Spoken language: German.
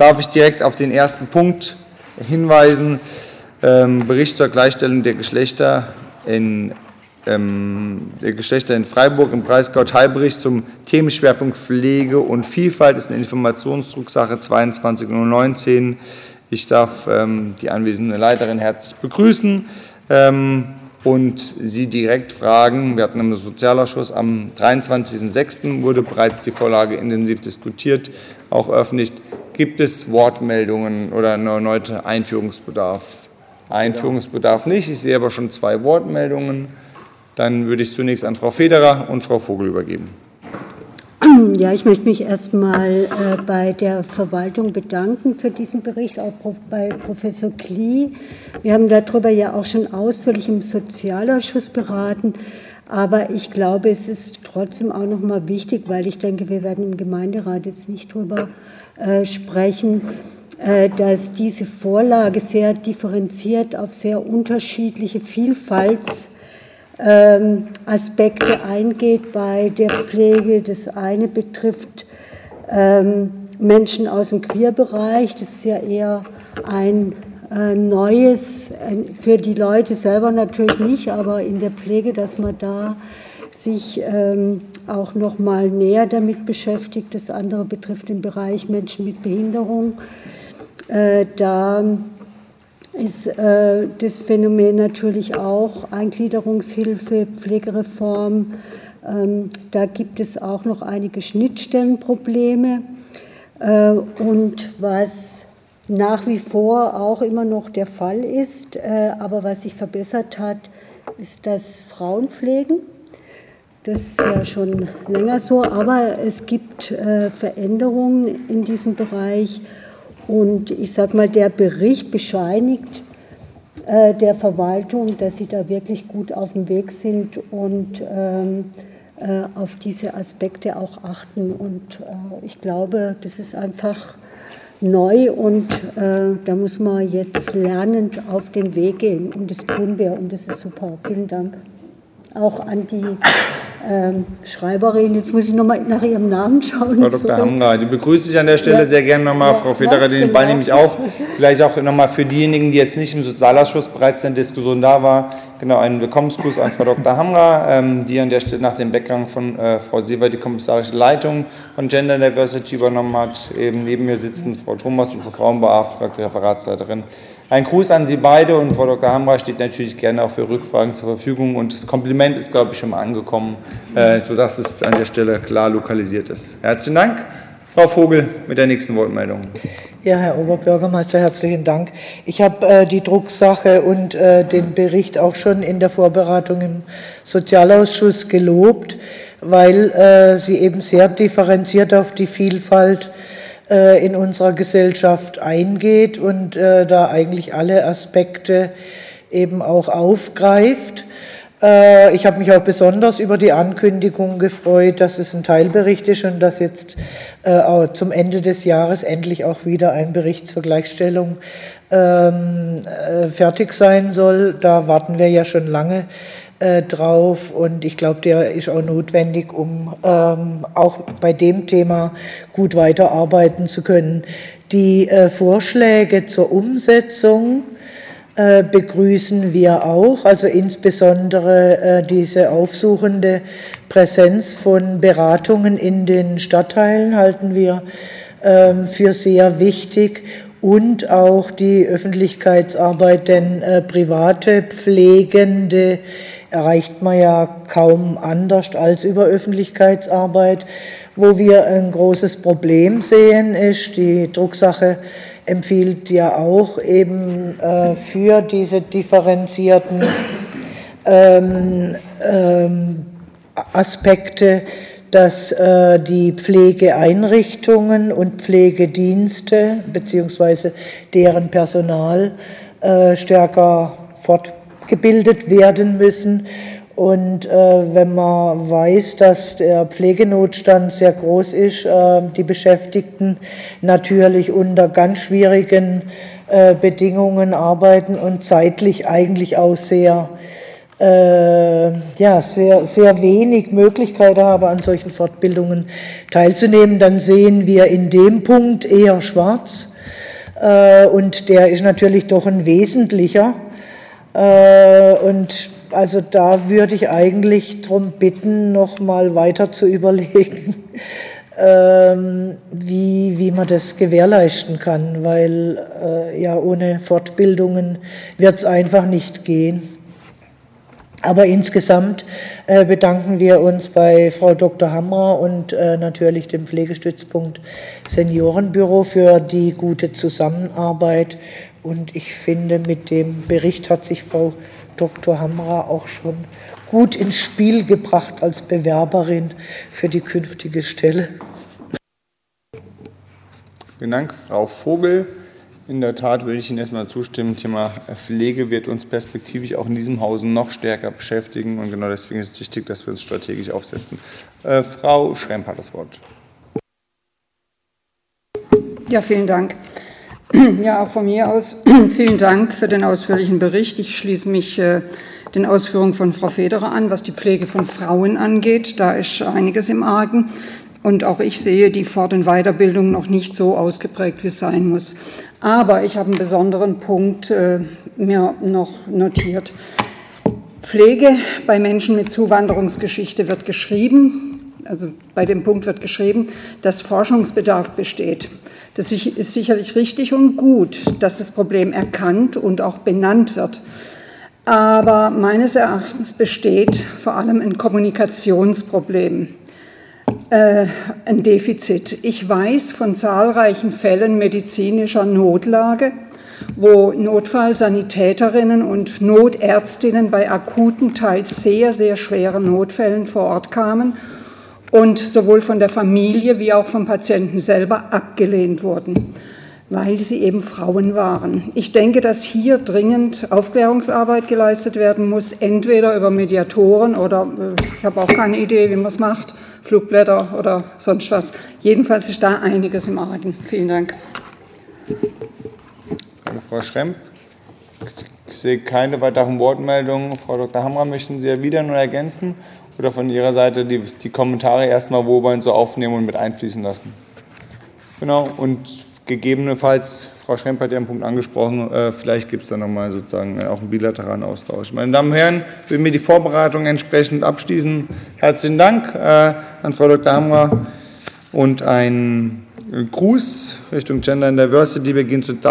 darf ich direkt auf den ersten Punkt hinweisen. Ähm, Bericht zur Gleichstellung der Geschlechter in, ähm, der Geschlechter in Freiburg im Breisgau Teilbericht zum Themenschwerpunkt Pflege und Vielfalt ist eine Informationsdrucksache 22.019. Ich darf ähm, die anwesende Leiterin herzlich begrüßen. Ähm, und Sie direkt fragen. Wir hatten im Sozialausschuss am 23.06. wurde bereits die Vorlage intensiv diskutiert, auch öffentlich. Gibt es Wortmeldungen oder einen erneuten Einführungsbedarf? Einführungsbedarf nicht. Ich sehe aber schon zwei Wortmeldungen. Dann würde ich zunächst an Frau Federer und Frau Vogel übergeben. Ja, ich möchte mich erstmal äh, bei der Verwaltung bedanken für diesen Bericht, auch bei Professor Klee. Wir haben darüber ja auch schon ausführlich im Sozialausschuss beraten. Aber ich glaube, es ist trotzdem auch noch mal wichtig, weil ich denke, wir werden im Gemeinderat jetzt nicht darüber äh, sprechen, äh, dass diese Vorlage sehr differenziert auf sehr unterschiedliche Vielfalts ähm, eingeht bei der Pflege. Das eine betrifft ähm, Menschen aus dem Queerbereich. Das ist ja eher ein neues, für die Leute selber natürlich nicht, aber in der Pflege, dass man da sich ähm, auch noch mal näher damit beschäftigt. Das andere betrifft den Bereich Menschen mit Behinderung. Äh, da ist äh, das Phänomen natürlich auch Eingliederungshilfe, Pflegereform. Ähm, da gibt es auch noch einige Schnittstellenprobleme. Äh, und was nach wie vor auch immer noch der Fall ist, äh, aber was sich verbessert hat, ist das Frauenpflegen. Das ist ja schon länger so, aber es gibt äh, Veränderungen in diesem Bereich. Und ich sage mal, der Bericht bescheinigt äh, der Verwaltung, dass sie da wirklich gut auf dem Weg sind und ähm, äh, auf diese Aspekte auch achten. Und ich glaube, das ist einfach neu und äh, da muss man jetzt lernend auf den Weg gehen. Und das tun wir und das ist super. Vielen Dank. Auch an die ähm, Schreiberin, jetzt muss ich nochmal nach ihrem Namen schauen. Frau Dr. Hamra, die begrüße ich an der Stelle ja. sehr gerne nochmal. Ja, Frau Federer, den genau. Ball nehme ich auf. Vielleicht auch nochmal für diejenigen, die jetzt nicht im Sozialausschuss bereits in der Diskussion da war, genau einen Willkommensgruß an Frau Dr. Hamra, ähm, die an der Stelle nach dem Weggang von äh, Frau Seeber die kommissarische Leitung von Gender Diversity übernommen hat. Eben neben mir sitzen Frau Thomas, unsere Frauenbeauftragte, Referatsleiterin ein Gruß an Sie beide und Frau Dr. Hamra steht natürlich gerne auch für Rückfragen zur Verfügung und das Kompliment ist, glaube ich, schon mal angekommen, äh, sodass es an der Stelle klar lokalisiert ist. Herzlichen Dank. Frau Vogel mit der nächsten Wortmeldung. Ja, Herr Oberbürgermeister, herzlichen Dank. Ich habe äh, die Drucksache und äh, den Bericht auch schon in der Vorberatung im Sozialausschuss gelobt, weil äh, sie eben sehr differenziert auf die Vielfalt äh, in unserer Gesellschaft eingeht und äh, da eigentlich alle Aspekte eben auch aufgreift. Äh, ich habe mich auch besonders über die Ankündigung gefreut, dass es ein Teilbericht ist und dass jetzt zum Ende des Jahres endlich auch wieder ein Bericht zur Gleichstellung ähm, fertig sein soll. Da warten wir ja schon lange äh, drauf. Und ich glaube, der ist auch notwendig, um ähm, auch bei dem Thema gut weiterarbeiten zu können. Die äh, Vorschläge zur Umsetzung äh, begrüßen wir auch, also insbesondere äh, diese aufsuchende Präsenz von Beratungen in den Stadtteilen halten wir ähm, für sehr wichtig. Und auch die Öffentlichkeitsarbeit, denn private Pflegende erreicht man ja kaum anders als über Öffentlichkeitsarbeit. Wo wir ein großes Problem sehen, ist, die Drucksache empfiehlt ja auch eben äh, für diese differenzierten ähm, ähm, Aspekte, dass äh, die Pflegeeinrichtungen und Pflegedienste beziehungsweise deren Personal äh, stärker fortbildung gebildet werden müssen. Und äh, wenn man weiß, dass der Pflegenotstand sehr groß ist, äh, die Beschäftigten natürlich unter ganz schwierigen äh, Bedingungen arbeiten und zeitlich eigentlich auch sehr äh, ja, sehr, sehr wenig Möglichkeiten habe, an solchen Fortbildungen teilzunehmen, dann sehen wir in dem Punkt eher schwarz. Äh, und der ist natürlich doch ein wesentlicher. Äh, und also da würde ich eigentlich darum bitten, noch mal weiter zu überlegen, ähm, wie, wie man das gewährleisten kann, weil äh, ja ohne Fortbildungen wird es einfach nicht gehen. Aber insgesamt äh, bedanken wir uns bei Frau Dr. Hammer und natürlich dem Pflegestützpunkt Seniorenbüro für die gute Zusammenarbeit. Und ich finde, mit dem Bericht hat sich Frau Dr. Hamra auch schon gut ins Spiel gebracht als Bewerberin für die künftige Stelle. Vielen Dank, Frau Vogel. In der Tat würde ich Ihnen erstmal zustimmen. Thema Pflege wird uns perspektivisch auch in diesem Hause noch stärker beschäftigen. Und genau deswegen ist es wichtig, dass wir uns strategisch aufsetzen. Äh, Frau Schremp hat das Wort. Ja, vielen Dank. Ja, auch von mir aus vielen Dank für den ausführlichen Bericht. Ich schließe mich äh, den Ausführungen von Frau Federer an, was die Pflege von Frauen angeht. Da ist einiges im Argen. Und auch ich sehe die Fort- und Weiterbildung noch nicht so ausgeprägt, wie es sein muss. Aber ich habe einen besonderen Punkt äh, mir noch notiert. Pflege bei Menschen mit Zuwanderungsgeschichte wird geschrieben, also bei dem Punkt wird geschrieben, dass Forschungsbedarf besteht. Das ist sicherlich richtig und gut, dass das Problem erkannt und auch benannt wird. Aber meines Erachtens besteht vor allem ein Kommunikationsproblem, äh, ein Defizit. Ich weiß von zahlreichen Fällen medizinischer Notlage, wo Notfallsanitäterinnen und Notärztinnen bei akuten, teils sehr, sehr schweren Notfällen vor Ort kamen und sowohl von der Familie wie auch vom Patienten selber abgelehnt wurden, weil sie eben Frauen waren. Ich denke, dass hier dringend Aufklärungsarbeit geleistet werden muss, entweder über Mediatoren oder äh, ich habe auch keine Idee, wie man es macht, Flugblätter oder sonst was. Jedenfalls ist da einiges im Argen. Vielen Dank. Danke, Frau Schremp. Ich sehe keine weiteren Wortmeldungen. Frau Dr. Hammer, möchten Sie erwidern oder ergänzen? Oder von Ihrer Seite die, die Kommentare erstmal wohlwollend so aufnehmen und mit einfließen lassen? Genau, und gegebenenfalls, Frau Schremp hat Ihren Punkt angesprochen, äh, vielleicht gibt es da nochmal sozusagen auch einen bilateralen Austausch. Meine Damen und Herren, will mir die Vorbereitung entsprechend abschließen. Herzlichen Dank äh, an Frau Dr. Hammer und ein Gruß Richtung Gender and Diversity. Gehen zu